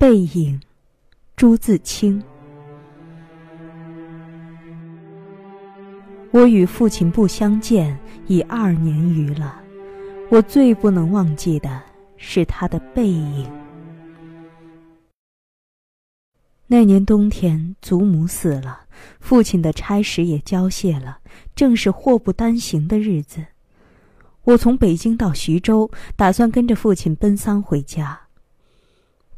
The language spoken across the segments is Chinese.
背影，朱自清。我与父亲不相见已二年余了，我最不能忘记的是他的背影。那年冬天，祖母死了，父亲的差使也交卸了，正是祸不单行的日子。我从北京到徐州，打算跟着父亲奔丧回家。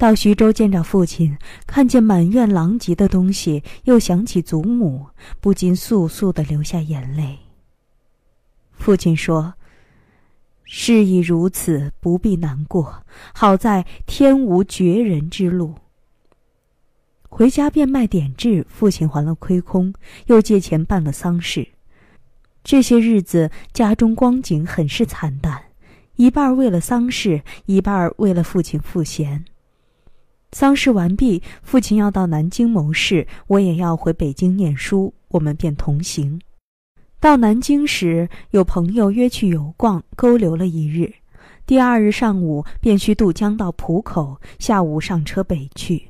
到徐州见着父亲，看见满院狼藉的东西，又想起祖母，不禁簌簌的流下眼泪。父亲说：“事已如此，不必难过。好在天无绝人之路。”回家变卖典质，父亲还了亏空，又借钱办了丧事。这些日子家中光景很是惨淡，一半为了丧事，一半为了父亲赋闲。丧事完毕，父亲要到南京谋事，我也要回北京念书，我们便同行。到南京时，有朋友约去游逛，勾留了一日。第二日上午便需渡江到浦口，下午上车北去。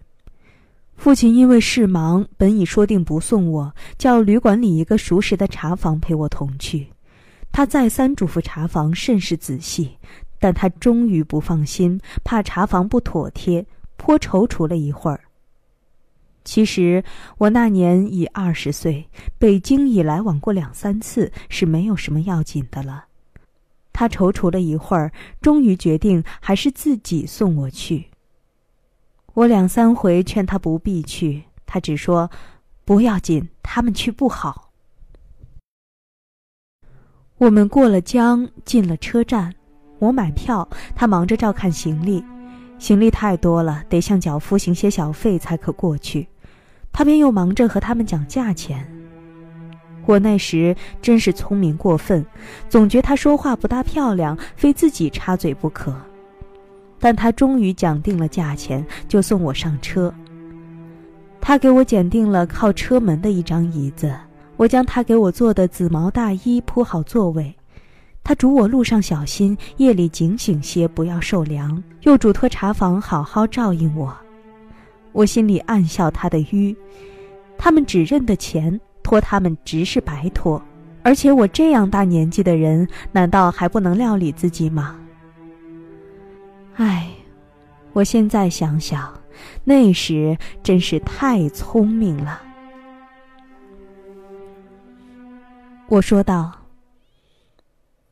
父亲因为事忙，本已说定不送我，叫旅馆里一个熟识的茶房陪我同去。他再三嘱咐茶房甚是仔细，但他终于不放心，怕茶房不妥帖，颇踌躇了一会儿。其实我那年已二十岁，北京已来往过两三次，是没有什么要紧的了。他踌躇了一会儿，终于决定还是自己送我去。我两三回劝他不必去，他只说：“不要紧，他们去不好。”我们过了江，进了车站，我买票，他忙着照看行李，行李太多了，得向脚夫行些小费才可过去，他便又忙着和他们讲价钱。我那时真是聪明过分，总觉他说话不大漂亮，非自己插嘴不可。但他终于讲定了价钱，就送我上车。他给我拣定了靠车门的一张椅子，我将他给我做的紫毛大衣铺好座位。他嘱我路上小心，夜里警醒些，不要受凉，又嘱托茶房好好照应我。我心里暗笑他的愚，他们只认得钱，托他们直是白托。而且我这样大年纪的人，难道还不能料理自己吗？唉，我现在想想，那时真是太聪明了。我说道：“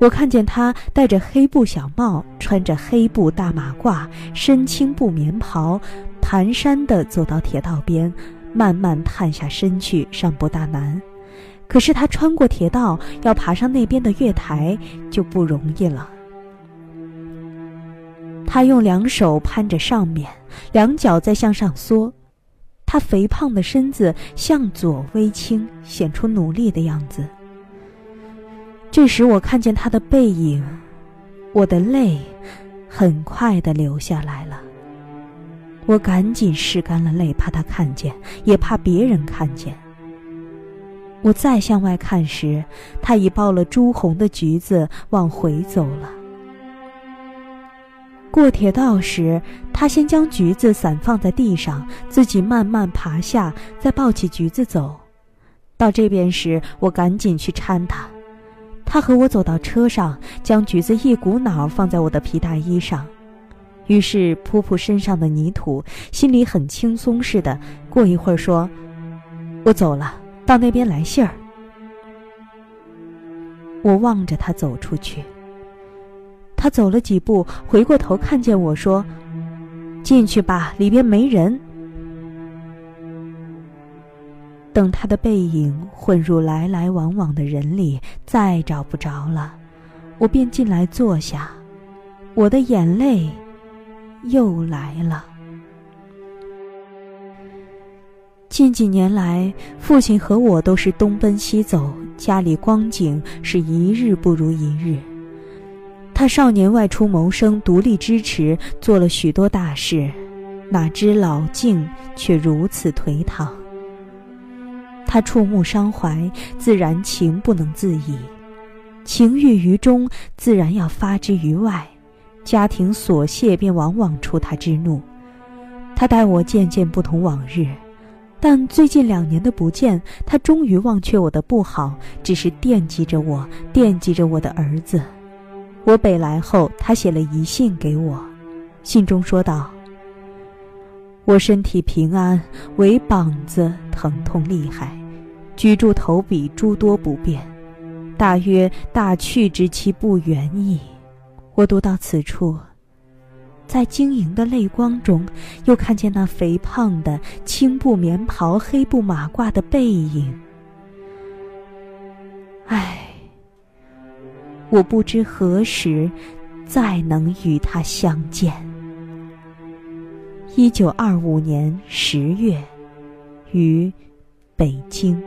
我看见他戴着黑布小帽，穿着黑布大马褂，身青布棉袍，蹒跚地走到铁道边，慢慢探下身去，尚不大难。可是他穿过铁道，要爬上那边的月台就不容易了。他用两手攀着上面，两脚在向上缩，他肥胖的身子向左微倾，显出努力的样子。这时我看见他的背影，我的泪很快的流下来了。我赶紧拭干了泪，怕他看见，也怕别人看见。我再向外看时，他已抱了朱红的橘子往回走了。过铁道时，他先将橘子散放在地上，自己慢慢爬下，再抱起橘子走。到这边时，我赶紧去搀他。他和我走到车上，将橘子一股脑放在我的皮大衣上，于是扑扑身上的泥土，心里很轻松似的。过一会儿说：“我走了。”到那边来信儿。我望着他走出去。他走了几步，回过头看见我说：“进去吧，里边没人。”等他的背影混入来来往往的人里再找不着了。我便进来坐下我的眼泪又来了。近几年来父亲和我都是东奔西走家里光景是一日不如一日。他少年外出谋生独立支持做了许多大事哪知老境却如此颓唐。他触目伤怀，自然情不能自已，情郁于中，自然要发之于外，家庭琐屑便往往出他之怒。他待我渐渐不同往日，但最近两年的不见，他终于忘却我的不好，只是惦记着我，惦记着我的儿子。我北来后，他写了遗信给我，信中说道：“我身体平安，唯膀子疼痛厉害，居住投笔诸多不便，大约大去之期不远矣。”我读到此处，在晶莹的泪光中，又看见那肥胖的青布棉袍、黑布马褂的背影。唉。我不知何时再能与他相见。一九二五年十月，于北京。